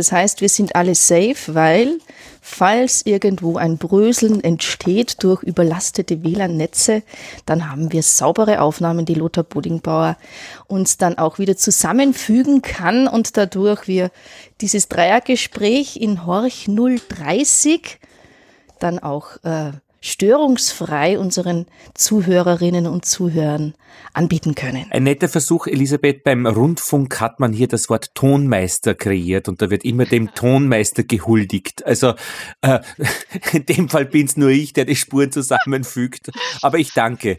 Das heißt, wir sind alle safe, weil falls irgendwo ein Bröseln entsteht durch überlastete WLAN-Netze, dann haben wir saubere Aufnahmen, die Lothar Bodingbauer uns dann auch wieder zusammenfügen kann und dadurch wir dieses Dreiergespräch in Horch 030 dann auch äh, störungsfrei unseren Zuhörerinnen und Zuhörern anbieten können. Ein netter Versuch, Elisabeth. Beim Rundfunk hat man hier das Wort Tonmeister kreiert und da wird immer dem Tonmeister gehuldigt. Also äh, in dem Fall bin es nur ich, der die Spuren zusammenfügt. Aber ich danke.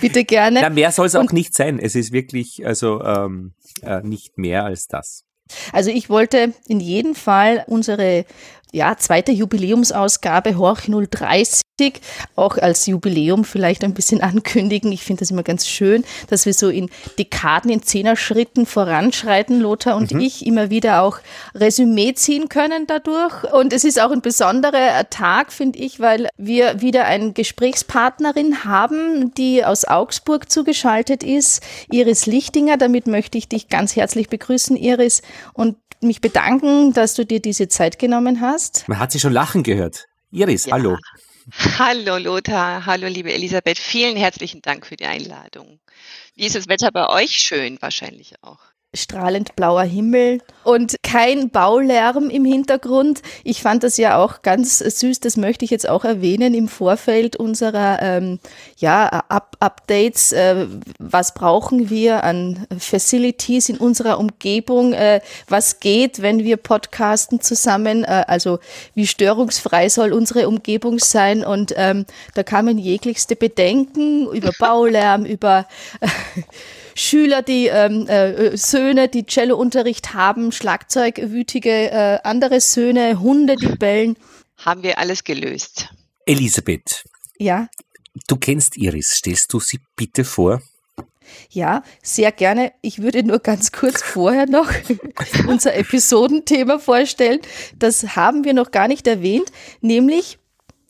Bitte gerne. Na, mehr soll es auch nicht sein. Es ist wirklich also ähm, äh, nicht mehr als das. Also ich wollte in jedem Fall unsere ja, zweite Jubiläumsausgabe Horch 030 auch als Jubiläum vielleicht ein bisschen ankündigen. Ich finde das immer ganz schön, dass wir so in Dekaden, in Zehner-Schritten voranschreiten, Lothar und mhm. ich, immer wieder auch Resümee ziehen können dadurch. Und es ist auch ein besonderer Tag, finde ich, weil wir wieder eine Gesprächspartnerin haben, die aus Augsburg zugeschaltet ist, Iris Lichtinger. Damit möchte ich dich ganz herzlich begrüßen, Iris, und mich bedanken, dass du dir diese Zeit genommen hast. Man hat sie schon lachen gehört. Iris, ja. hallo. Hallo Lothar, hallo liebe Elisabeth, vielen herzlichen Dank für die Einladung. Wie ist das Wetter bei euch? Schön wahrscheinlich auch strahlend blauer Himmel und kein Baulärm im Hintergrund. Ich fand das ja auch ganz süß, das möchte ich jetzt auch erwähnen im Vorfeld unserer ähm, ja, Up Updates. Äh, was brauchen wir an Facilities in unserer Umgebung? Äh, was geht, wenn wir podcasten zusammen? Äh, also wie störungsfrei soll unsere Umgebung sein? Und ähm, da kamen jeglichste Bedenken über Baulärm, über Schüler, die ähm, äh, Söhne, die Cellounterricht haben, Schlagzeugwütige, äh, andere Söhne, Hunde, die bellen. Haben wir alles gelöst. Elisabeth. Ja. Du kennst Iris. Stellst du sie bitte vor? Ja, sehr gerne. Ich würde nur ganz kurz vorher noch unser Episodenthema vorstellen. Das haben wir noch gar nicht erwähnt, nämlich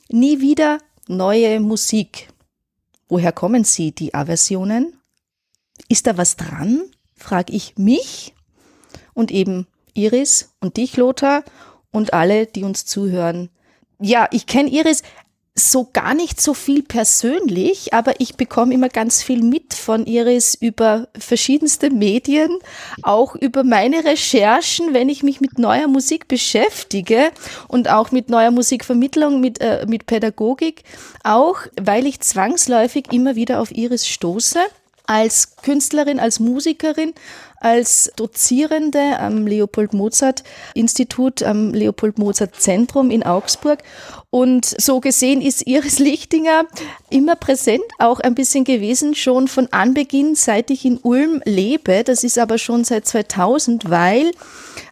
nie wieder neue Musik. Woher kommen sie, die Aversionen? Ist da was dran? frage ich mich und eben Iris und dich, Lothar, und alle, die uns zuhören. Ja, ich kenne Iris so gar nicht so viel persönlich, aber ich bekomme immer ganz viel mit von Iris über verschiedenste Medien, auch über meine Recherchen, wenn ich mich mit neuer Musik beschäftige und auch mit neuer Musikvermittlung, mit, äh, mit Pädagogik, auch weil ich zwangsläufig immer wieder auf Iris stoße als Künstlerin, als Musikerin, als Dozierende am Leopold Mozart Institut, am Leopold Mozart Zentrum in Augsburg. Und so gesehen ist Iris Lichtinger immer präsent, auch ein bisschen gewesen, schon von Anbeginn, seit ich in Ulm lebe. Das ist aber schon seit 2000, weil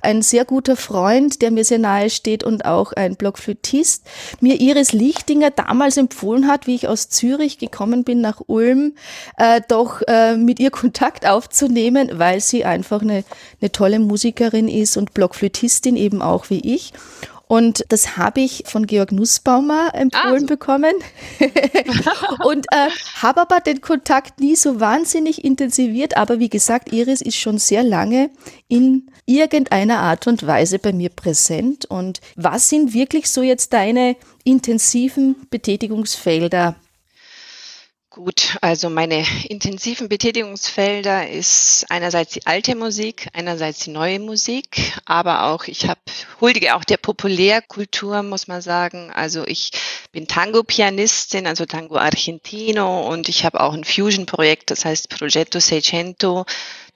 ein sehr guter Freund, der mir sehr nahe steht und auch ein Blockflötist, mir Iris Lichtinger damals empfohlen hat, wie ich aus Zürich gekommen bin nach Ulm, äh, doch äh, mit ihr Kontakt aufzunehmen, weil sie einfach eine, eine tolle Musikerin ist und Blockflötistin eben auch wie ich. Und das habe ich von Georg Nussbaumer empfohlen ah. bekommen. und äh, habe aber den Kontakt nie so wahnsinnig intensiviert. Aber wie gesagt, Iris ist schon sehr lange in irgendeiner Art und Weise bei mir präsent. Und was sind wirklich so jetzt deine intensiven Betätigungsfelder Gut, also meine intensiven Betätigungsfelder ist einerseits die alte Musik, einerseits die neue Musik, aber auch ich habe huldige auch der Populärkultur, muss man sagen. Also ich bin Tango-Pianistin, also Tango Argentino und ich habe auch ein Fusion-Projekt, das heißt Progetto Seicento.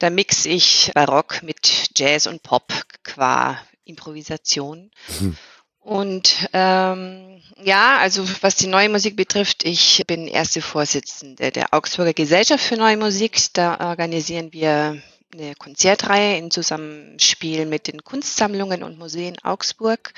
Da mixe ich Barock mit Jazz und Pop qua Improvisation. Mhm. Und ähm, ja, also was die neue Musik betrifft, ich bin erste Vorsitzende der Augsburger Gesellschaft für Neue Musik. Da organisieren wir eine Konzertreihe in Zusammenspiel mit den Kunstsammlungen und Museen Augsburg.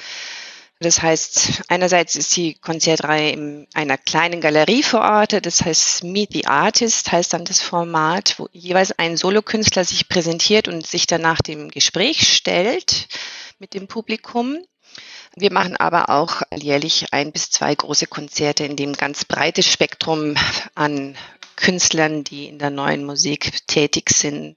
Das heißt, einerseits ist die Konzertreihe in einer kleinen Galerie verortet, das heißt Meet the Artist heißt dann das Format, wo jeweils ein Solokünstler sich präsentiert und sich danach dem Gespräch stellt mit dem Publikum. Wir machen aber auch jährlich ein bis zwei große Konzerte, in dem ganz breites Spektrum an Künstlern, die in der neuen Musik tätig sind,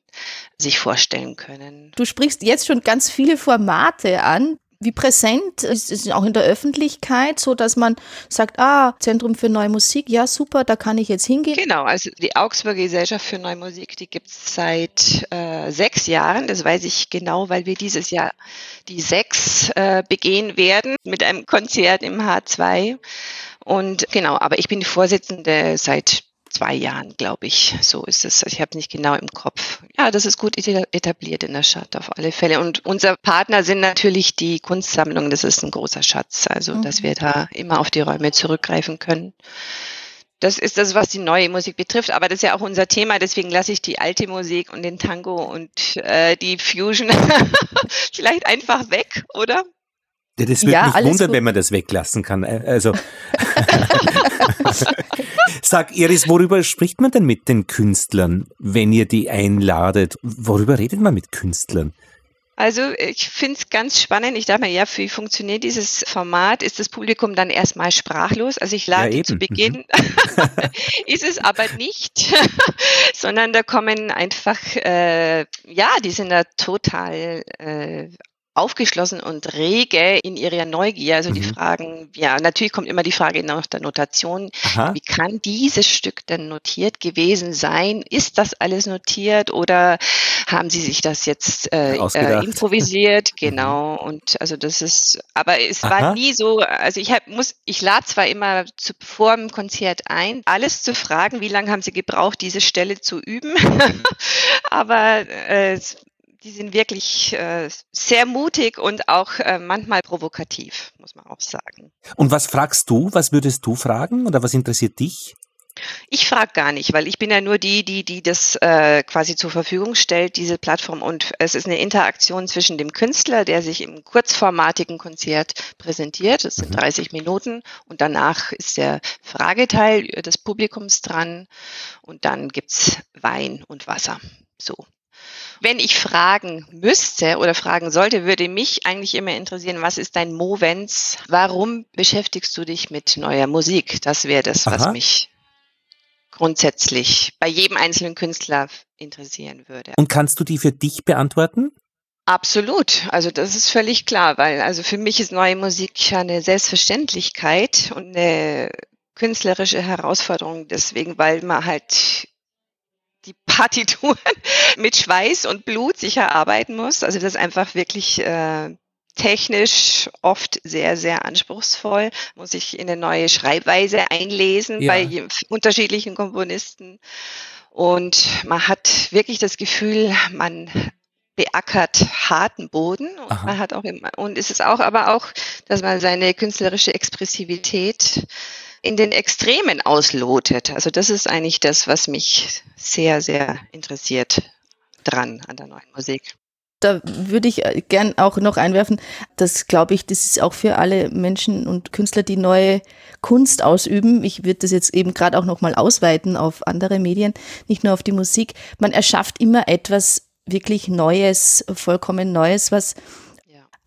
sich vorstellen können. Du sprichst jetzt schon ganz viele Formate an. Wie präsent ist es auch in der Öffentlichkeit, so dass man sagt, ah, Zentrum für Neue Musik, ja super, da kann ich jetzt hingehen? Genau, also die Augsburger Gesellschaft für Neue Musik, die gibt es seit äh, sechs Jahren. Das weiß ich genau, weil wir dieses Jahr die sechs äh, begehen werden mit einem Konzert im H2. Und genau, aber ich bin die Vorsitzende seit zwei Jahren, glaube ich. So ist es. Ich habe nicht genau im Kopf. Ja, das ist gut etabliert in der Stadt auf alle Fälle. Und unser Partner sind natürlich die Kunstsammlungen. Das ist ein großer Schatz. Also, mhm. dass wir da immer auf die Räume zurückgreifen können. Das ist das, was die neue Musik betrifft, aber das ist ja auch unser Thema, deswegen lasse ich die alte Musik und den Tango und äh, die Fusion vielleicht einfach weg, oder? Ja, das würde ja, mich wundern, gut. wenn man das weglassen kann. Also Sag Iris, worüber spricht man denn mit den Künstlern, wenn ihr die einladet? Worüber redet man mit Künstlern? Also ich finde es ganz spannend. Ich dachte mir, ja, wie funktioniert dieses Format? Ist das Publikum dann erstmal sprachlos? Also ich lade ja, zu Beginn, mhm. ist es aber nicht, sondern da kommen einfach, äh, ja, die sind da total äh, aufgeschlossen und rege in ihrer Neugier. Also mhm. die Fragen, ja, natürlich kommt immer die Frage nach der Notation. Aha. Wie kann dieses Stück denn notiert gewesen sein? Ist das alles notiert oder haben Sie sich das jetzt äh, äh, improvisiert? Mhm. genau. Und also das ist, aber es Aha. war nie so, also ich hab, muss, ich lade zwar immer zu, vor dem Konzert ein, alles zu fragen, wie lange haben Sie gebraucht, diese Stelle zu üben? Mhm. aber äh, die sind wirklich äh, sehr mutig und auch äh, manchmal provokativ, muss man auch sagen. Und was fragst du? Was würdest du fragen oder was interessiert dich? Ich frage gar nicht, weil ich bin ja nur die, die, die das äh, quasi zur Verfügung stellt, diese Plattform. Und es ist eine Interaktion zwischen dem Künstler, der sich im kurzformatigen Konzert präsentiert. Das sind 30 mhm. Minuten. Und danach ist der Frageteil des Publikums dran. Und dann gibt's Wein und Wasser. So. Wenn ich fragen müsste oder fragen sollte, würde mich eigentlich immer interessieren, was ist dein Movens? Warum beschäftigst du dich mit neuer Musik? Das wäre das, Aha. was mich grundsätzlich bei jedem einzelnen Künstler interessieren würde. Und kannst du die für dich beantworten? Absolut. Also das ist völlig klar, weil also für mich ist neue Musik eine Selbstverständlichkeit und eine künstlerische Herausforderung deswegen, weil man halt die Partituren mit Schweiß und Blut sicher erarbeiten muss. Also das ist einfach wirklich äh, technisch oft sehr, sehr anspruchsvoll. Muss ich in eine neue Schreibweise einlesen ja. bei unterschiedlichen Komponisten. Und man hat wirklich das Gefühl, man beackert harten Boden. Und man hat auch immer, und es ist auch aber auch, dass man seine künstlerische Expressivität in den Extremen auslotet. Also das ist eigentlich das, was mich sehr, sehr interessiert dran an der neuen Musik. Da würde ich äh, gern auch noch einwerfen, das glaube ich, das ist auch für alle Menschen und Künstler, die neue Kunst ausüben. Ich würde das jetzt eben gerade auch nochmal ausweiten auf andere Medien, nicht nur auf die Musik. Man erschafft immer etwas wirklich Neues, vollkommen Neues, was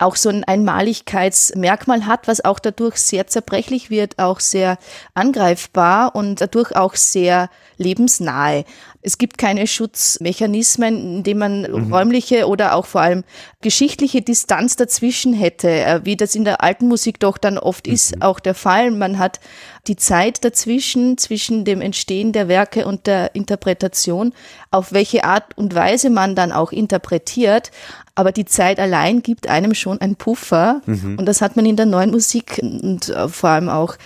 auch so ein Einmaligkeitsmerkmal hat, was auch dadurch sehr zerbrechlich wird, auch sehr angreifbar und dadurch auch sehr lebensnahe. Es gibt keine Schutzmechanismen, in denen man mhm. räumliche oder auch vor allem geschichtliche Distanz dazwischen hätte, äh, wie das in der alten Musik doch dann oft mhm. ist, auch der Fall. Man hat die Zeit dazwischen, zwischen dem Entstehen der Werke und der Interpretation, auf welche Art und Weise man dann auch interpretiert. Aber die Zeit allein gibt einem schon einen Puffer. Mhm. Und das hat man in der neuen Musik und äh, vor allem auch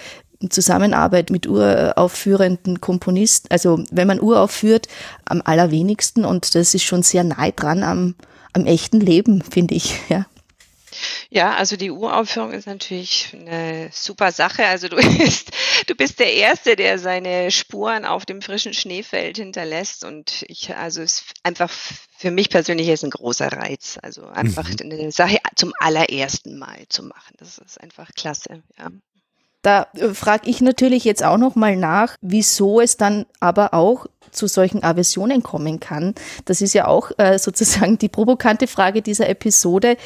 Zusammenarbeit mit uraufführenden Komponisten, also wenn man uraufführt, am allerwenigsten und das ist schon sehr nahe dran am, am echten Leben, finde ich, ja. Ja, also die Uraufführung ist natürlich eine super Sache. Also du bist, du bist der Erste, der seine Spuren auf dem frischen Schneefeld hinterlässt. Und ich, also es ist einfach für mich persönlich ist ein großer Reiz. Also einfach mhm. eine Sache zum allerersten Mal zu machen. Das ist einfach klasse, ja. Da äh, frage ich natürlich jetzt auch noch mal nach, wieso es dann aber auch zu solchen Aversionen kommen kann. Das ist ja auch äh, sozusagen die provokante Frage dieser Episode,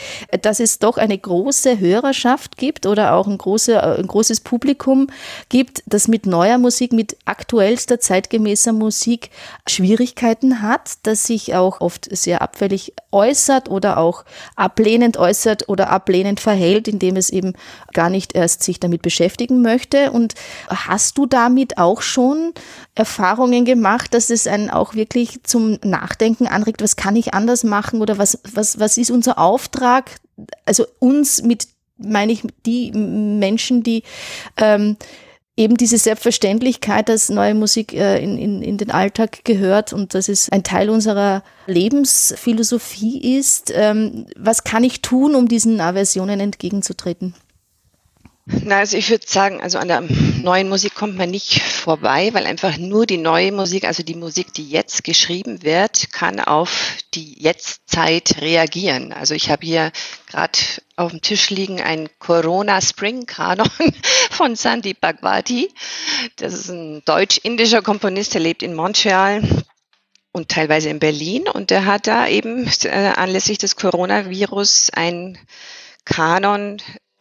dass es doch eine große Hörerschaft gibt oder auch ein, große, äh, ein großes Publikum gibt, das mit neuer Musik, mit aktuellster, zeitgemäßer Musik Schwierigkeiten hat, das sich auch oft sehr abfällig äußert oder auch ablehnend äußert oder ablehnend verhält, indem es eben gar nicht erst sich damit beschäftigen möchte. Und hast du damit auch schon Erfahrungen gemacht, dass es einen auch wirklich zum Nachdenken anregt, was kann ich anders machen oder was, was, was ist unser Auftrag? Also uns mit, meine ich, die Menschen, die ähm, eben diese Selbstverständlichkeit, dass neue Musik äh, in, in, in den Alltag gehört und dass es ein Teil unserer Lebensphilosophie ist. Ähm, was kann ich tun, um diesen Aversionen entgegenzutreten? Na, also ich würde sagen, also an der neuen Musik kommt man nicht vorbei, weil einfach nur die neue Musik, also die Musik, die jetzt geschrieben wird, kann auf die Jetztzeit reagieren. Also ich habe hier gerade auf dem Tisch liegen ein Corona Spring Kanon von Sandy Bhagwati. Das ist ein deutsch-indischer Komponist, der lebt in Montreal und teilweise in Berlin und der hat da eben äh, anlässlich des Coronavirus ein Kanon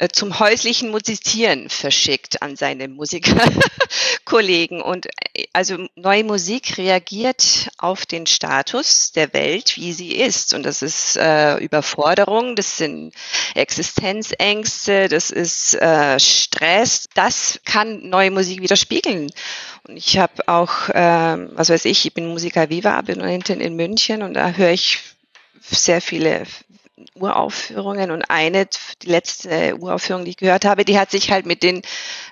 zum häuslichen Musizieren verschickt an seine Musikerkollegen. Und äh, also neue Musik reagiert auf den Status der Welt, wie sie ist. Und das ist äh, Überforderung, das sind Existenzängste, das ist äh, Stress. Das kann neue Musik widerspiegeln. Und ich habe auch, äh, was weiß ich, ich bin Musiker Viva Abonnentin in München und da höre ich sehr viele Uraufführungen und eine, die letzte Uraufführung, die ich gehört habe, die hat sich halt mit den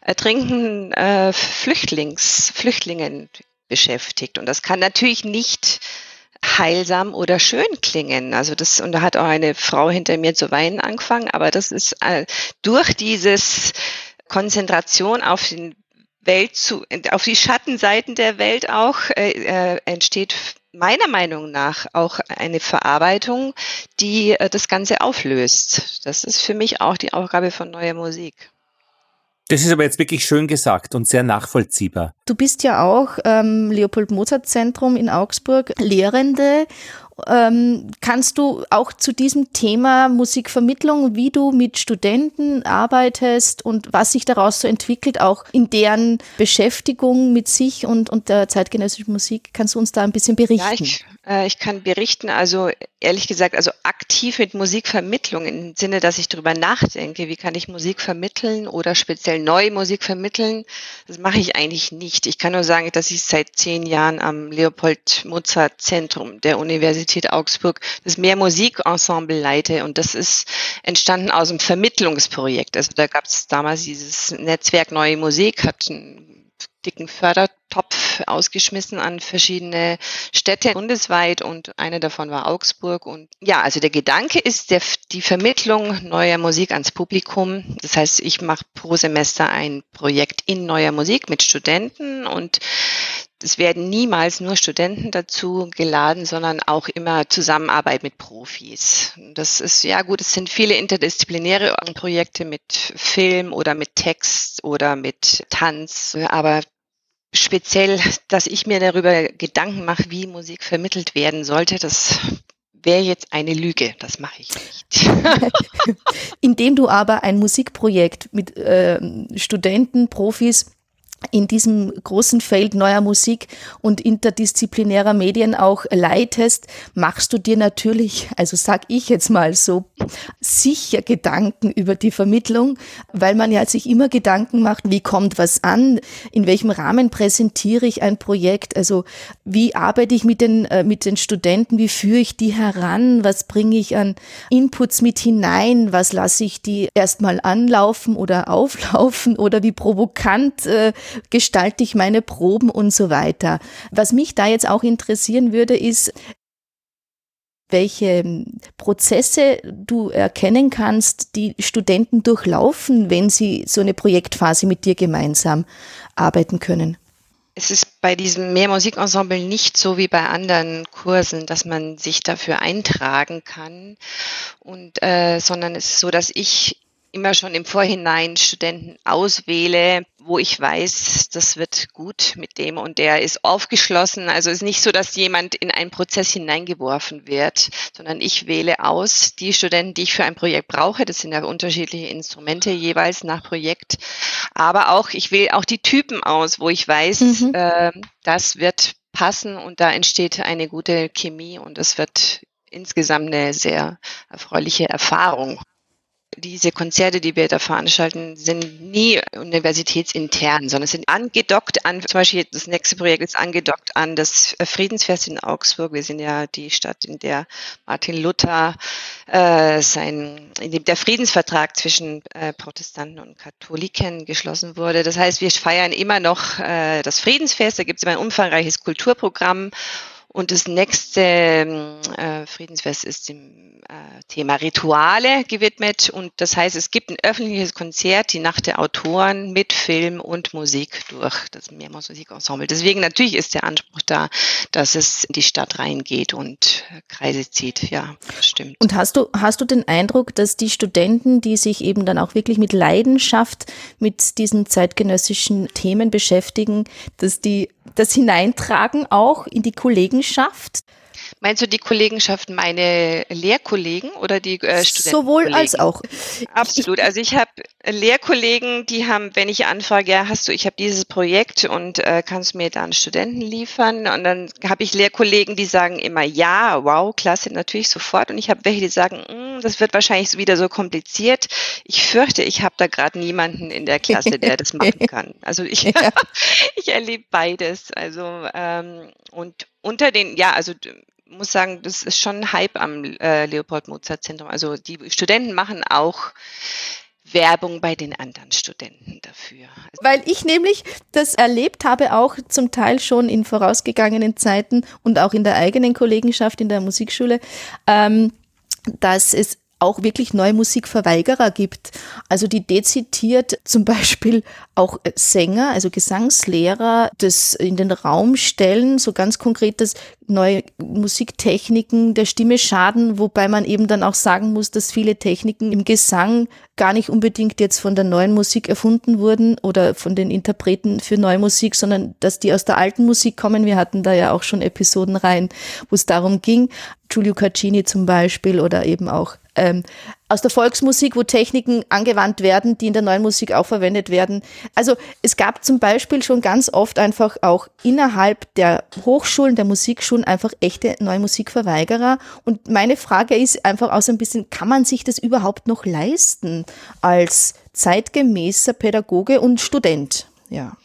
ertrinkenden äh, Flüchtlings, Flüchtlingen beschäftigt. Und das kann natürlich nicht heilsam oder schön klingen. Also das, und da hat auch eine Frau hinter mir zu weinen angefangen, aber das ist äh, durch dieses Konzentration auf den Welt zu, auf die Schattenseiten der Welt auch äh, äh entsteht meiner Meinung nach auch eine Verarbeitung, die äh, das Ganze auflöst. Das ist für mich auch die Aufgabe von neuer Musik. Das ist aber jetzt wirklich schön gesagt und sehr nachvollziehbar. Du bist ja auch ähm, Leopold Mozart Zentrum in Augsburg Lehrende ähm, kannst du auch zu diesem Thema Musikvermittlung, wie du mit Studenten arbeitest und was sich daraus so entwickelt, auch in deren Beschäftigung mit sich und, und der zeitgenössischen Musik, kannst du uns da ein bisschen berichten? Ja, ich, ich kann berichten, also ehrlich gesagt, also aktiv mit Musikvermittlung im Sinne, dass ich darüber nachdenke, wie kann ich Musik vermitteln oder speziell neue Musik vermitteln, das mache ich eigentlich nicht. Ich kann nur sagen, dass ich seit zehn Jahren am Leopold Mozart Zentrum der Universität Augsburg das Mehrmusikensemble leite und das ist entstanden aus einem Vermittlungsprojekt. Also da gab es damals dieses Netzwerk Neue Musik, hat einen dicken Fördertopf ausgeschmissen an verschiedene Städte bundesweit und eine davon war Augsburg. Und ja, also der Gedanke ist der, die Vermittlung neuer Musik ans Publikum. Das heißt, ich mache pro Semester ein Projekt in neuer Musik mit Studenten und es werden niemals nur Studenten dazu geladen, sondern auch immer Zusammenarbeit mit Profis. Das ist, ja gut, es sind viele interdisziplinäre Projekte mit Film oder mit Text oder mit Tanz, aber speziell, dass ich mir darüber Gedanken mache, wie Musik vermittelt werden sollte, das wäre jetzt eine Lüge. Das mache ich nicht. Indem du aber ein Musikprojekt mit äh, Studenten, Profis in diesem großen Feld neuer Musik und interdisziplinärer Medien auch leitest, machst du dir natürlich, also sag ich jetzt mal so, sicher Gedanken über die Vermittlung, weil man ja sich immer Gedanken macht, wie kommt was an, in welchem Rahmen präsentiere ich ein Projekt, also wie arbeite ich mit den, äh, mit den Studenten, wie führe ich die heran, was bringe ich an Inputs mit hinein, was lasse ich die erstmal anlaufen oder auflaufen oder wie provokant äh, gestalte ich meine Proben und so weiter. Was mich da jetzt auch interessieren würde, ist, welche Prozesse du erkennen kannst, die Studenten durchlaufen, wenn sie so eine Projektphase mit dir gemeinsam arbeiten können. Es ist bei diesem Mehrmusikensemble nicht so wie bei anderen Kursen, dass man sich dafür eintragen kann, und, äh, sondern es ist so, dass ich immer schon im Vorhinein Studenten auswähle, wo ich weiß, das wird gut mit dem und der ist aufgeschlossen. Also es ist nicht so, dass jemand in einen Prozess hineingeworfen wird, sondern ich wähle aus die Studenten, die ich für ein Projekt brauche. Das sind ja unterschiedliche Instrumente jeweils nach Projekt. Aber auch, ich wähle auch die Typen aus, wo ich weiß, mhm. äh, das wird passen und da entsteht eine gute Chemie und es wird insgesamt eine sehr erfreuliche Erfahrung diese Konzerte, die wir da veranstalten, sind nie universitätsintern, sondern sind angedockt an, zum Beispiel das nächste Projekt ist angedockt an das Friedensfest in Augsburg. Wir sind ja die Stadt, in der Martin Luther äh, sein, in dem der Friedensvertrag zwischen äh, Protestanten und Katholiken geschlossen wurde. Das heißt, wir feiern immer noch äh, das Friedensfest. Da gibt es immer ein umfangreiches Kulturprogramm und das nächste ähm, äh, Friedensfest ist dem äh, Thema Rituale gewidmet. Und das heißt, es gibt ein öffentliches Konzert, die Nacht der Autoren mit Film und Musik durch das Mehrmals Musikensemble. Deswegen natürlich ist der Anspruch da, dass es in die Stadt reingeht und Kreise zieht. Ja, das stimmt. Und hast du, hast du den Eindruck, dass die Studenten, die sich eben dann auch wirklich mit Leidenschaft mit diesen zeitgenössischen Themen beschäftigen, dass die das hineintragen auch in die Kollegenschaft? Meinst du die Kollegenschaft meine Lehrkollegen oder die äh, Studenten? Sowohl als auch. Absolut. Also ich habe Lehrkollegen, die haben, wenn ich anfrage, ja, hast du, ich habe dieses Projekt und äh, kannst du mir da einen Studenten liefern? Und dann habe ich Lehrkollegen, die sagen immer ja, wow, klasse, natürlich sofort. Und ich habe welche, die sagen, mm, das wird wahrscheinlich wieder so kompliziert. Ich fürchte, ich habe da gerade niemanden in der Klasse, der das machen kann. Also ich, ja. ich erlebe beides. Also ähm, und unter den, ja, also muss sagen, das ist schon ein Hype am äh, Leopold-Mozart-Zentrum. Also die Studenten machen auch Werbung bei den anderen Studenten dafür. Weil ich nämlich das erlebt habe, auch zum Teil schon in vorausgegangenen Zeiten und auch in der eigenen Kollegenschaft in der Musikschule, ähm, dass es auch wirklich neue Musikverweigerer gibt. Also die dezidiert zum Beispiel auch Sänger, also Gesangslehrer, das in den Raum stellen, so ganz konkret, dass neue Musiktechniken der Stimme schaden, wobei man eben dann auch sagen muss, dass viele Techniken im Gesang gar nicht unbedingt jetzt von der neuen Musik erfunden wurden oder von den Interpreten für neue Musik, sondern dass die aus der alten Musik kommen. Wir hatten da ja auch schon Episoden rein, wo es darum ging. Giulio Caccini zum Beispiel oder eben auch ähm, aus der Volksmusik, wo Techniken angewandt werden, die in der neuen Musik auch verwendet werden. Also es gab zum Beispiel schon ganz oft einfach auch innerhalb der Hochschulen, der Musikschulen einfach echte neue Musikverweigerer. Und meine Frage ist einfach auch so ein bisschen, kann man sich das überhaupt noch leisten als zeitgemäßer Pädagoge und Student? Ja.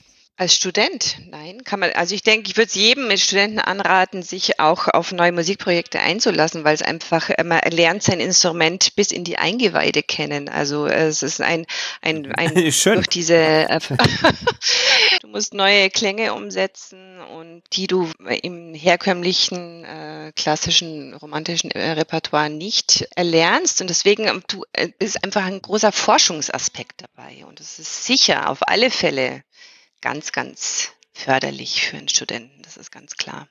Als Student? Nein, kann man, also ich denke, ich würde es jedem mit Studenten anraten, sich auch auf neue Musikprojekte einzulassen, weil es einfach, man lernt sein Instrument bis in die Eingeweide kennen. Also es ist ein, ein, ein Schön. durch diese, äh, du musst neue Klänge umsetzen und die du im herkömmlichen, äh, klassischen, romantischen äh, Repertoire nicht erlernst. Und deswegen ähm, du, äh, ist einfach ein großer Forschungsaspekt dabei. Und es ist sicher auf alle Fälle ganz, ganz förderlich für einen Studenten. Das ist ganz klar.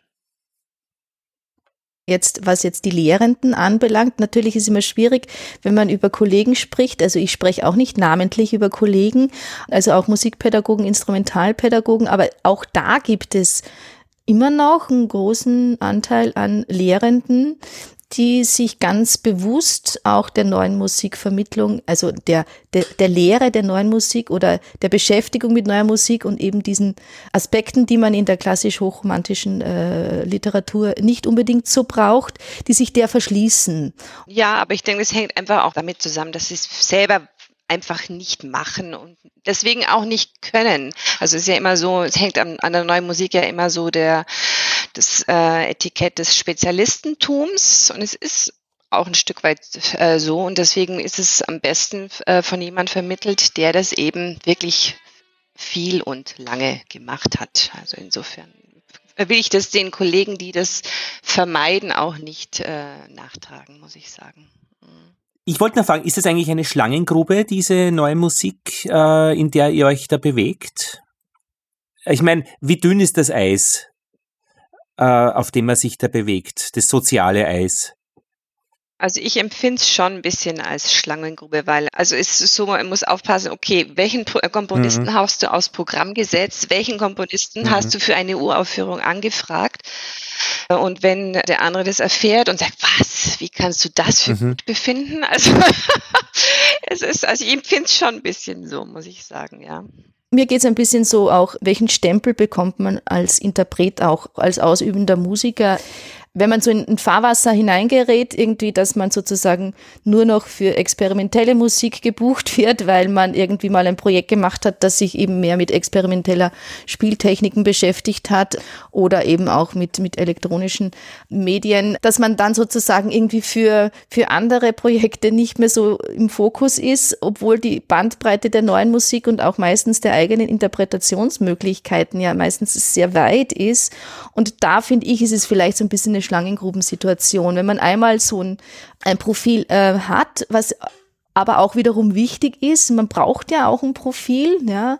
Jetzt, was jetzt die Lehrenden anbelangt, natürlich ist es immer schwierig, wenn man über Kollegen spricht. Also ich spreche auch nicht namentlich über Kollegen, also auch Musikpädagogen, Instrumentalpädagogen, aber auch da gibt es immer noch einen großen Anteil an Lehrenden, die sich ganz bewusst auch der neuen Musikvermittlung, also der, der, der Lehre der neuen Musik oder der Beschäftigung mit neuer Musik und eben diesen Aspekten, die man in der klassisch hochromantischen äh, Literatur nicht unbedingt so braucht, die sich der verschließen. Ja, aber ich denke, es hängt einfach auch damit zusammen, dass sie es selber einfach nicht machen und deswegen auch nicht können. Also es ist ja immer so, es hängt an, an der neuen Musik ja immer so der das äh, Etikett des Spezialistentums und es ist auch ein Stück weit äh, so und deswegen ist es am besten äh, von jemand vermittelt, der das eben wirklich viel und lange gemacht hat. Also insofern will ich das den Kollegen, die das vermeiden, auch nicht äh, nachtragen, muss ich sagen. Ich wollte noch fragen, ist das eigentlich eine Schlangengrube, diese neue Musik, äh, in der ihr euch da bewegt? Ich meine, wie dünn ist das Eis? Äh, auf dem man sich da bewegt, das soziale Eis? Also ich empfinde es schon ein bisschen als Schlangengrube, weil also es ist so, man muss aufpassen, okay, welchen äh, Komponisten mhm. hast du aus Programm gesetzt, welchen Komponisten mhm. hast du für eine Uraufführung angefragt? Und wenn der andere das erfährt und sagt, was, wie kannst du das für mhm. gut befinden? Also es ist, also ich empfinde es schon ein bisschen so, muss ich sagen, ja. Mir geht es ein bisschen so auch, welchen Stempel bekommt man als Interpret auch, als ausübender Musiker? Wenn man so in ein Fahrwasser hineingerät, irgendwie, dass man sozusagen nur noch für experimentelle Musik gebucht wird, weil man irgendwie mal ein Projekt gemacht hat, das sich eben mehr mit experimenteller Spieltechniken beschäftigt hat oder eben auch mit, mit elektronischen Medien, dass man dann sozusagen irgendwie für, für andere Projekte nicht mehr so im Fokus ist, obwohl die Bandbreite der neuen Musik und auch meistens der eigenen Interpretationsmöglichkeiten ja meistens sehr weit ist. Und da finde ich, ist es vielleicht so ein bisschen eine Schlangengrubensituation. Wenn man einmal so ein, ein Profil äh, hat, was aber auch wiederum wichtig ist, man braucht ja auch ein Profil, ja,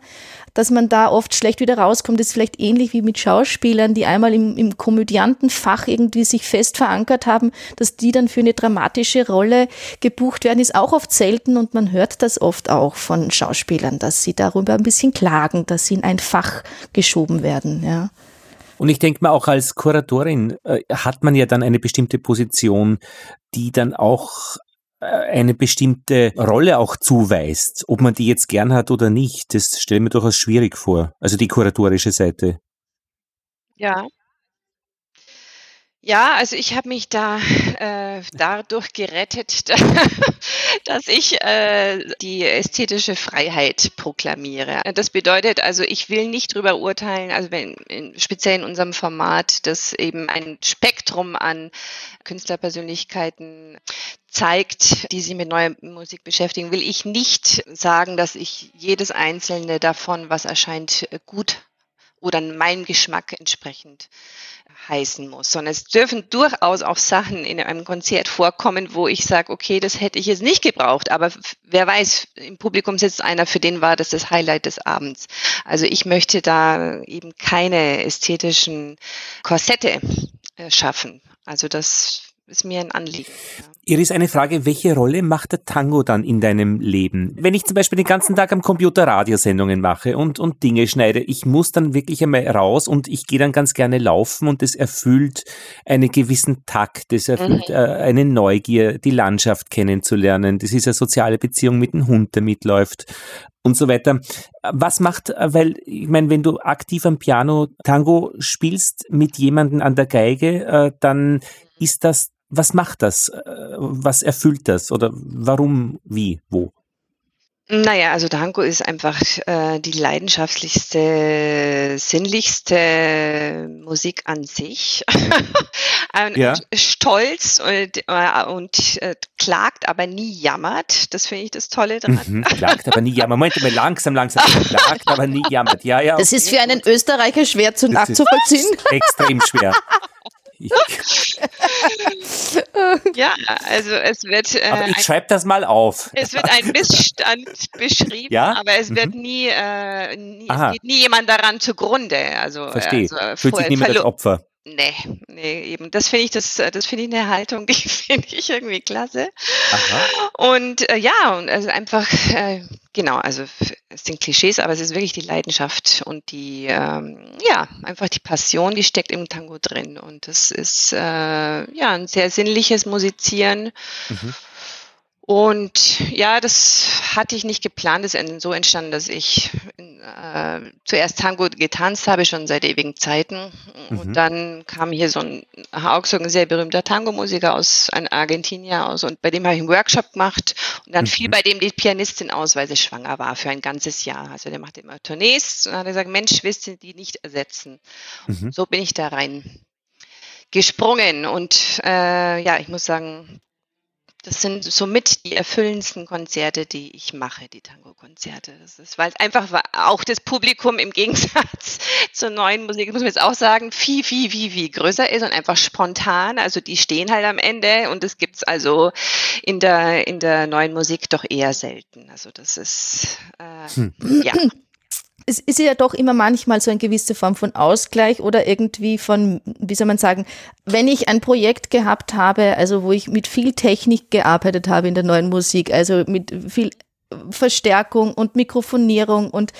dass man da oft schlecht wieder rauskommt, ist vielleicht ähnlich wie mit Schauspielern, die einmal im, im Komödiantenfach irgendwie sich fest verankert haben, dass die dann für eine dramatische Rolle gebucht werden, ist auch oft selten und man hört das oft auch von Schauspielern, dass sie darüber ein bisschen klagen, dass sie in ein Fach geschoben werden, ja. Und ich denke mal, auch als Kuratorin äh, hat man ja dann eine bestimmte Position, die dann auch äh, eine bestimmte Rolle auch zuweist. Ob man die jetzt gern hat oder nicht, das stelle ich mir durchaus schwierig vor. Also die kuratorische Seite. Ja, ja, also ich habe mich da äh, dadurch gerettet, dass ich äh, die ästhetische Freiheit proklamiere. Das bedeutet also, ich will nicht drüber urteilen, also wenn in, speziell in unserem Format, das eben ein Spektrum an Künstlerpersönlichkeiten zeigt, die sich mit neuer Musik beschäftigen, will ich nicht sagen, dass ich jedes einzelne davon, was erscheint, gut oder meinem Geschmack entsprechend heißen muss, sondern es dürfen durchaus auch Sachen in einem Konzert vorkommen, wo ich sage, okay, das hätte ich jetzt nicht gebraucht, aber wer weiß, im Publikum sitzt einer, für den war das das Highlight des Abends. Also ich möchte da eben keine ästhetischen Korsette äh, schaffen. Also das ist mir ein Anliegen. Iris, eine Frage, welche Rolle macht der Tango dann in deinem Leben? Wenn ich zum Beispiel den ganzen Tag am Computer Radiosendungen mache und, und Dinge schneide, ich muss dann wirklich einmal raus und ich gehe dann ganz gerne laufen und es erfüllt einen gewissen Takt, es erfüllt mhm. äh, eine Neugier, die Landschaft kennenzulernen. Das ist eine soziale Beziehung mit dem Hund, der mitläuft und so weiter. Was macht, weil ich meine, wenn du aktiv am Piano Tango spielst mit jemandem an der Geige, äh, dann ist das was macht das? Äh, was erfüllt das? Oder warum, wie, wo? Naja, also Tango ist einfach äh, die leidenschaftlichste, sinnlichste Musik an sich. und, ja. Stolz und, äh, und äh, klagt, aber nie jammert. Das finde ich das Tolle dran. Mhm, klagt, aber nie jammert. Moment mal, langsam, langsam. Klagt, aber nie jammert. Ja, ja. Okay. Das ist für einen Österreicher schwer zu nachzuvollziehen. Extrem schwer. ja, also es wird. Äh, aber ich schreibe das mal auf. Es wird ein Missstand beschrieben, ja? aber es wird mhm. nie, äh, nie es geht nie jemand daran zugrunde. Also, Verstehe. Also, Fühlt sich niemand als Opfer. Nee, nee, eben. Das finde ich, das, das finde ich eine Haltung, die finde ich irgendwie klasse. Aha. Und äh, ja, und also einfach, äh, genau, also es sind Klischees, aber es ist wirklich die Leidenschaft und die, ähm, ja, einfach die Passion, die steckt im Tango drin. Und das ist äh, ja ein sehr sinnliches Musizieren. Mhm. Und ja, das hatte ich nicht geplant. Es ist so entstanden, dass ich äh, zuerst Tango getanzt habe, schon seit ewigen Zeiten. Mhm. Und dann kam hier so ein Augsburg, ein sehr berühmter Tango-Musiker aus ein Argentinier aus. Und bei dem habe ich einen Workshop gemacht. Und dann mhm. fiel bei dem die Pianistin aus, weil sie schwanger war für ein ganzes Jahr. Also der macht immer Tournees. Und dann hat er gesagt, Mensch, willst du die nicht ersetzen? Mhm. So bin ich da rein gesprungen. Und äh, ja, ich muss sagen, das sind somit die erfüllendsten Konzerte, die ich mache, die Tango-Konzerte. Das ist, weil einfach auch das Publikum im Gegensatz zur neuen Musik, muss man jetzt auch sagen, viel, viel, viel, viel größer ist und einfach spontan. Also die stehen halt am Ende und das gibt's also in der, in der neuen Musik doch eher selten. Also das ist, äh, hm. ja. Es ist ja doch immer manchmal so eine gewisse Form von Ausgleich oder irgendwie von, wie soll man sagen, wenn ich ein Projekt gehabt habe, also wo ich mit viel Technik gearbeitet habe in der neuen Musik, also mit viel Verstärkung und Mikrofonierung und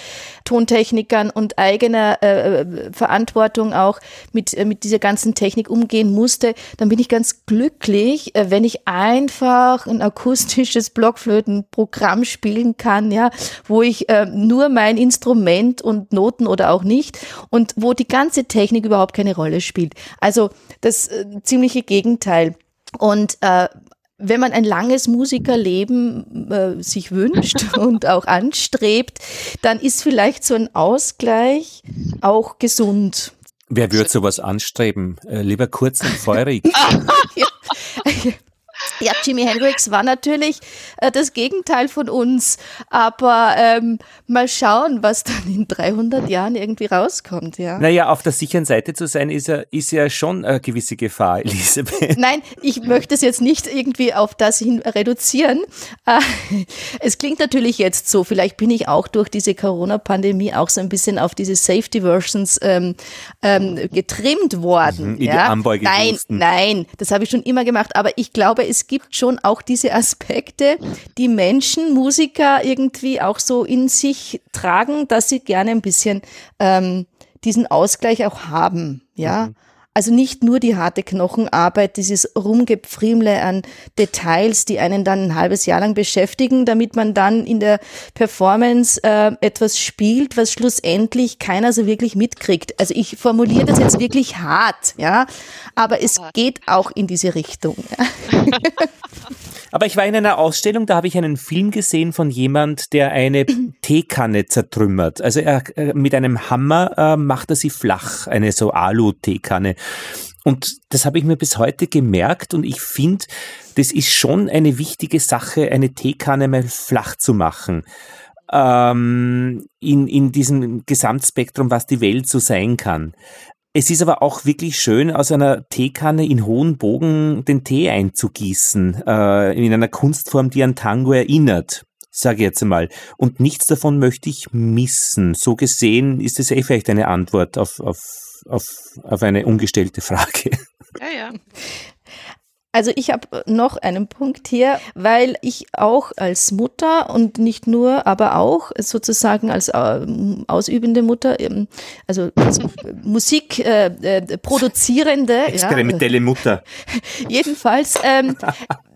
Tontechnikern und eigener äh, Verantwortung auch mit, äh, mit dieser ganzen Technik umgehen musste, dann bin ich ganz glücklich, äh, wenn ich einfach ein akustisches Blockflötenprogramm spielen kann, ja, wo ich äh, nur mein Instrument und Noten oder auch nicht und wo die ganze Technik überhaupt keine Rolle spielt. Also das äh, ziemliche Gegenteil. Und äh, wenn man ein langes Musikerleben äh, sich wünscht und auch anstrebt, dann ist vielleicht so ein Ausgleich auch gesund. Wer würde sowas anstreben? Äh, lieber kurz und feurig. ja. Ja, Jimi Hendrix war natürlich äh, das Gegenteil von uns, aber ähm, mal schauen, was dann in 300 Jahren irgendwie rauskommt, ja. Naja, auf der sicheren Seite zu sein, ist ja, ist ja schon eine gewisse Gefahr, Elisabeth. Nein, ich möchte es jetzt nicht irgendwie auf das hin reduzieren. Äh, es klingt natürlich jetzt so, vielleicht bin ich auch durch diese Corona-Pandemie auch so ein bisschen auf diese Safety-Versions ähm, ähm, getrimmt worden. Mhm, in ja? nein, nein, das habe ich schon immer gemacht, aber ich glaube, es gibt schon auch diese Aspekte, die Menschen, Musiker irgendwie auch so in sich tragen, dass sie gerne ein bisschen ähm, diesen Ausgleich auch haben, ja. Mhm. Also nicht nur die harte Knochenarbeit, dieses Rumgepfriemle an Details, die einen dann ein halbes Jahr lang beschäftigen, damit man dann in der Performance äh, etwas spielt, was schlussendlich keiner so wirklich mitkriegt. Also ich formuliere das jetzt wirklich hart, ja, aber es geht auch in diese Richtung. Ja. Aber ich war in einer Ausstellung, da habe ich einen Film gesehen von jemand, der eine Teekanne zertrümmert. Also er äh, mit einem Hammer äh, macht er sie flach, eine so Alu-Teekanne. Und das habe ich mir bis heute gemerkt und ich finde, das ist schon eine wichtige Sache, eine Teekanne mal flach zu machen. Ähm, in, in diesem Gesamtspektrum, was die Welt so sein kann. Es ist aber auch wirklich schön, aus einer Teekanne in hohen Bogen den Tee einzugießen, äh, in einer Kunstform, die an Tango erinnert, sage ich jetzt einmal. Und nichts davon möchte ich missen. So gesehen ist es eh vielleicht eine Antwort auf, auf, auf, auf eine ungestellte Frage. Ja, ja. Also ich habe noch einen Punkt hier, weil ich auch als Mutter und nicht nur, aber auch sozusagen als äh, ausübende Mutter, ähm, also als Musik äh, äh, produzierende, experimentelle ja, Mutter. Jedenfalls ähm, äh,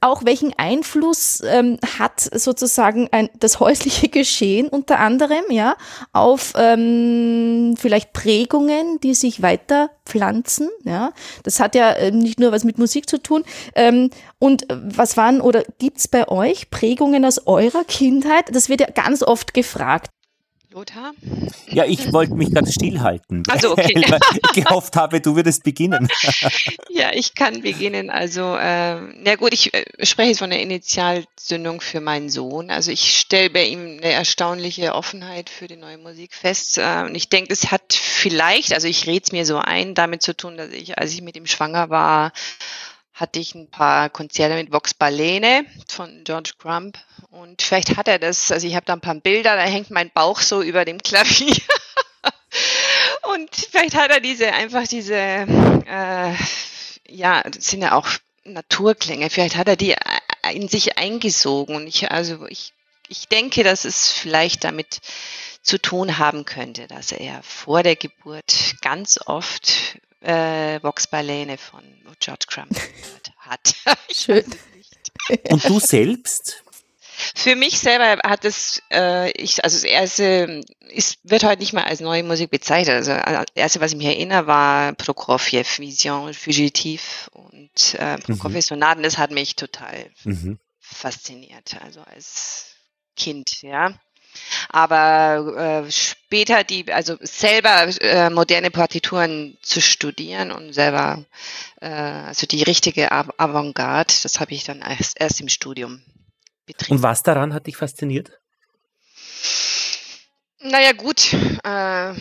auch welchen Einfluss ähm, hat sozusagen ein, das häusliche Geschehen unter anderem ja auf ähm, vielleicht Prägungen, die sich weiter pflanzen. Ja, das hat ja äh, nicht nur was mit Musik zu tun. Ähm, und was waren oder gibt's bei euch Prägungen aus eurer Kindheit? Das wird ja ganz oft gefragt. Lothar? Ja, ich wollte mich gerade stillhalten. Also okay. weil ich gehofft habe, du würdest beginnen. ja, ich kann beginnen. Also, äh, ja gut, ich äh, spreche jetzt von der Initialzündung für meinen Sohn. Also ich stelle bei ihm eine erstaunliche Offenheit für die neue Musik fest. Äh, und ich denke, es hat vielleicht, also ich rede es mir so ein, damit zu tun, dass ich, als ich mit ihm schwanger war, hatte ich ein paar Konzerte mit Vox Balene von George Crump und vielleicht hat er das, also ich habe da ein paar Bilder, da hängt mein Bauch so über dem Klavier. Und vielleicht hat er diese, einfach diese, äh, ja, das sind ja auch Naturklänge, vielleicht hat er die in sich eingesogen und ich, also ich, ich denke, dass es vielleicht damit zu tun haben könnte, dass er vor der Geburt ganz oft äh, Vox Balene von George Crumb hat. Schön. Und du selbst? Für mich selber hat es, äh, ich, also das erste ist, wird heute nicht mal als neue Musik bezeichnet. Also das erste, was ich mich erinnere, war Prokofjew, Vision, Fugitiv und äh, Prokofjew mhm. Sonaten. Das hat mich total mhm. fasziniert. Also als Kind, ja. Aber äh, später die, also selber äh, moderne Partituren zu studieren und selber, äh, also die richtige Avantgarde, das habe ich dann erst, erst im Studium betrieben. Und was daran hat dich fasziniert? Naja gut, äh,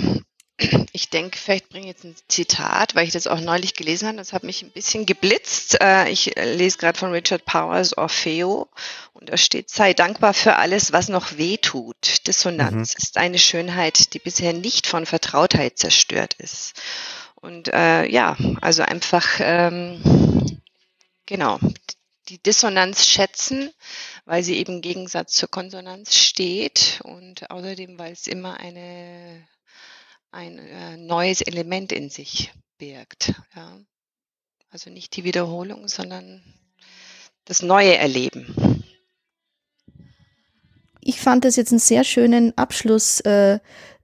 ich denke, vielleicht bringe ich jetzt ein Zitat, weil ich das auch neulich gelesen habe. Das hat mich ein bisschen geblitzt. Äh, ich lese gerade von Richard Powers Orfeo und da steht, sei dankbar für alles, was noch weh tut. Dissonanz mhm. ist eine Schönheit, die bisher nicht von Vertrautheit zerstört ist. Und äh, ja, also einfach, ähm, genau, die Dissonanz schätzen, weil sie eben im Gegensatz zur Konsonanz steht und außerdem, weil es immer eine ein äh, neues Element in sich birgt. Ja. Also nicht die Wiederholung, sondern das neue Erleben. Ich fand das jetzt einen sehr schönen Abschluss. Äh,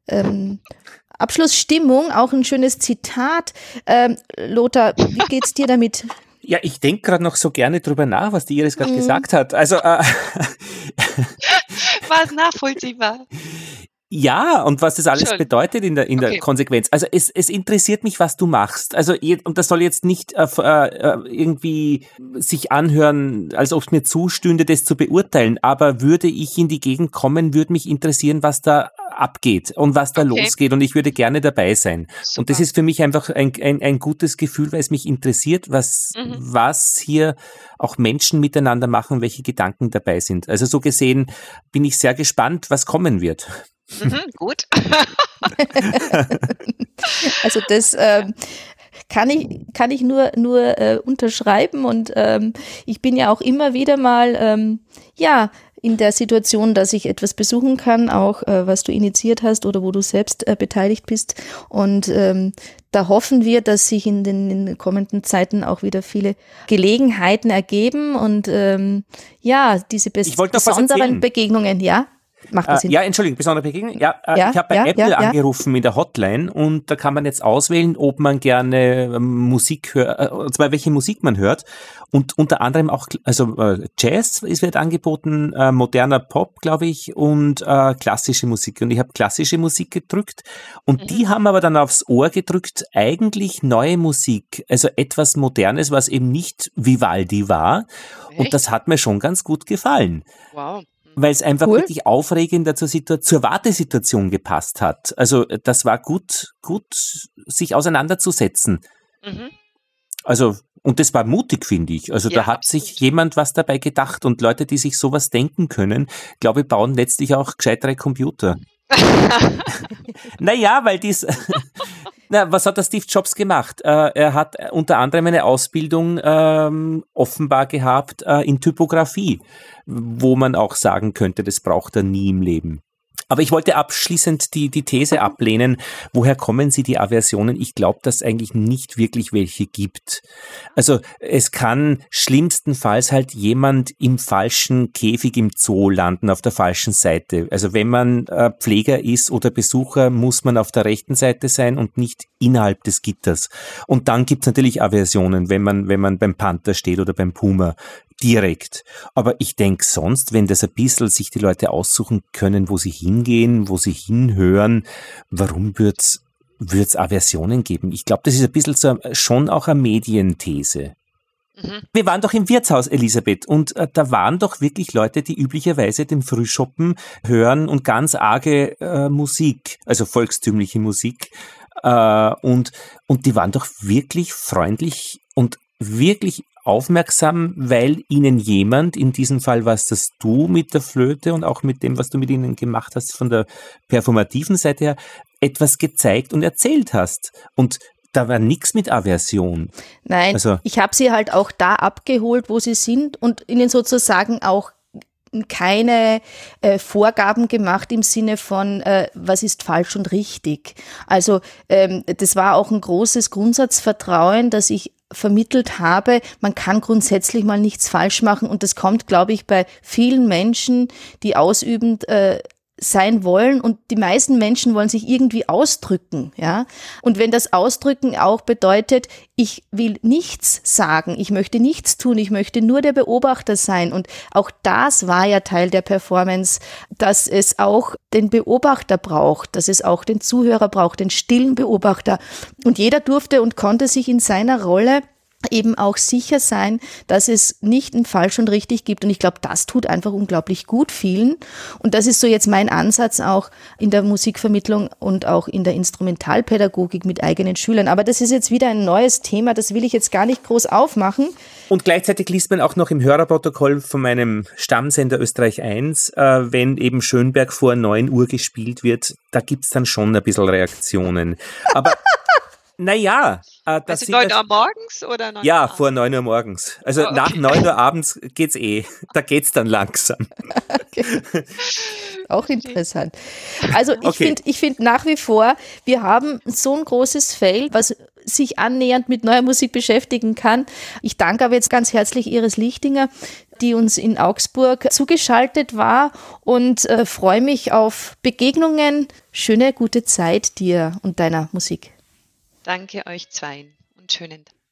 ähm, Abschlussstimmung, auch ein schönes Zitat. Ähm, Lothar, wie geht's dir damit? Ja, ich denke gerade noch so gerne drüber nach, was die Iris gerade mhm. gesagt hat. Also äh, war es nachvollziehbar. Ja, und was das alles bedeutet in der, in okay. der Konsequenz. Also es, es interessiert mich, was du machst. Also und das soll jetzt nicht äh, äh, irgendwie sich anhören, als ob es mir zustünde, das zu beurteilen. Aber würde ich in die Gegend kommen, würde mich interessieren, was da abgeht und was da okay. losgeht. Und ich würde gerne dabei sein. Super. Und das ist für mich einfach ein, ein, ein gutes Gefühl, weil es mich interessiert, was, mhm. was hier auch Menschen miteinander machen, welche Gedanken dabei sind. Also so gesehen bin ich sehr gespannt, was kommen wird. Mhm, gut. also das ähm, kann ich, kann ich nur, nur äh, unterschreiben und ähm, ich bin ja auch immer wieder mal, ähm, ja, in der Situation, dass ich etwas besuchen kann, auch äh, was du initiiert hast oder wo du selbst äh, beteiligt bist. Und ähm, da hoffen wir, dass sich in den, in den kommenden Zeiten auch wieder viele Gelegenheiten ergeben und ähm, ja, diese bes besonderen Begegnungen, ja. Macht das äh, Sinn? Ja, Entschuldigung, besondere Begegnung. Ja, äh, ja ich habe bei ja, Apple ja, angerufen in der Hotline und da kann man jetzt auswählen, ob man gerne ähm, Musik hört, äh, und zwar welche Musik man hört. Und unter anderem auch, also äh, Jazz ist wird angeboten, äh, moderner Pop, glaube ich, und äh, klassische Musik. Und ich habe klassische Musik gedrückt und mhm. die haben aber dann aufs Ohr gedrückt, eigentlich neue Musik, also etwas Modernes, was eben nicht Vivaldi war. Echt? Und das hat mir schon ganz gut gefallen. Wow weil es einfach cool. wirklich aufregender zur, zur Wartesituation gepasst hat. Also das war gut, gut, sich auseinanderzusetzen. Mhm. Also, und das war mutig, finde ich. Also ja, da hat absolut. sich jemand was dabei gedacht und Leute, die sich sowas denken können, glaube ich, bauen letztlich auch gescheitere Computer. naja, weil dies, Na, was hat der Steve Jobs gemacht? Äh, er hat unter anderem eine Ausbildung ähm, offenbar gehabt äh, in Typografie, wo man auch sagen könnte, das braucht er nie im Leben. Aber ich wollte abschließend die, die These ablehnen, woher kommen Sie die Aversionen? Ich glaube, dass es eigentlich nicht wirklich welche gibt. Also es kann schlimmstenfalls halt jemand im falschen Käfig im Zoo landen, auf der falschen Seite. Also wenn man äh, Pfleger ist oder Besucher, muss man auf der rechten Seite sein und nicht innerhalb des Gitters. Und dann gibt es natürlich Aversionen, wenn man, wenn man beim Panther steht oder beim Puma direkt. Aber ich denke sonst, wenn das ein bisschen sich die Leute aussuchen können, wo sie hingehen, wo sie hinhören, warum wird's wird's Aversionen geben? Ich glaube, das ist ein bisschen so, schon auch eine Medienthese. Mhm. Wir waren doch im Wirtshaus, Elisabeth, und äh, da waren doch wirklich Leute, die üblicherweise den Frühschoppen hören und ganz arge äh, Musik, also volkstümliche Musik, äh, und, und die waren doch wirklich freundlich und wirklich aufmerksam, weil ihnen jemand, in diesem Fall warst das du mit der Flöte und auch mit dem, was du mit ihnen gemacht hast von der performativen Seite her, etwas gezeigt und erzählt hast. Und da war nichts mit Aversion. Nein, also, ich habe sie halt auch da abgeholt, wo sie sind und ihnen sozusagen auch keine äh, Vorgaben gemacht im Sinne von, äh, was ist falsch und richtig. Also ähm, das war auch ein großes Grundsatzvertrauen, dass ich vermittelt habe, man kann grundsätzlich mal nichts falsch machen und das kommt, glaube ich, bei vielen Menschen, die ausübend äh, sein wollen und die meisten Menschen wollen sich irgendwie ausdrücken, ja. Und wenn das Ausdrücken auch bedeutet, ich will nichts sagen, ich möchte nichts tun, ich möchte nur der Beobachter sein und auch das war ja Teil der Performance, dass es auch den Beobachter braucht, dass es auch den Zuhörer braucht, den stillen Beobachter und jeder durfte und konnte sich in seiner Rolle eben auch sicher sein, dass es nicht ein falsch und richtig gibt. Und ich glaube, das tut einfach unglaublich gut vielen. Und das ist so jetzt mein Ansatz auch in der Musikvermittlung und auch in der Instrumentalpädagogik mit eigenen Schülern. Aber das ist jetzt wieder ein neues Thema, das will ich jetzt gar nicht groß aufmachen. Und gleichzeitig liest man auch noch im Hörerprotokoll von meinem Stammsender Österreich 1, äh, wenn eben Schönberg vor 9 Uhr gespielt wird, da gibt's dann schon ein bisschen Reaktionen. Aber naja, äh, das also 9 Uhr morgens oder 9 Ja, vor 9 Uhr morgens. Also oh, okay. nach 9 Uhr abends geht's eh. Da geht's dann langsam. Okay. Auch interessant. Also ich okay. finde ich find nach wie vor, wir haben so ein großes Feld, was sich annähernd mit neuer Musik beschäftigen kann. Ich danke aber jetzt ganz herzlich Iris Lichtinger, die uns in Augsburg zugeschaltet war und äh, freue mich auf Begegnungen. Schöne, gute Zeit dir und deiner Musik. Danke euch zweien und schönen Dank.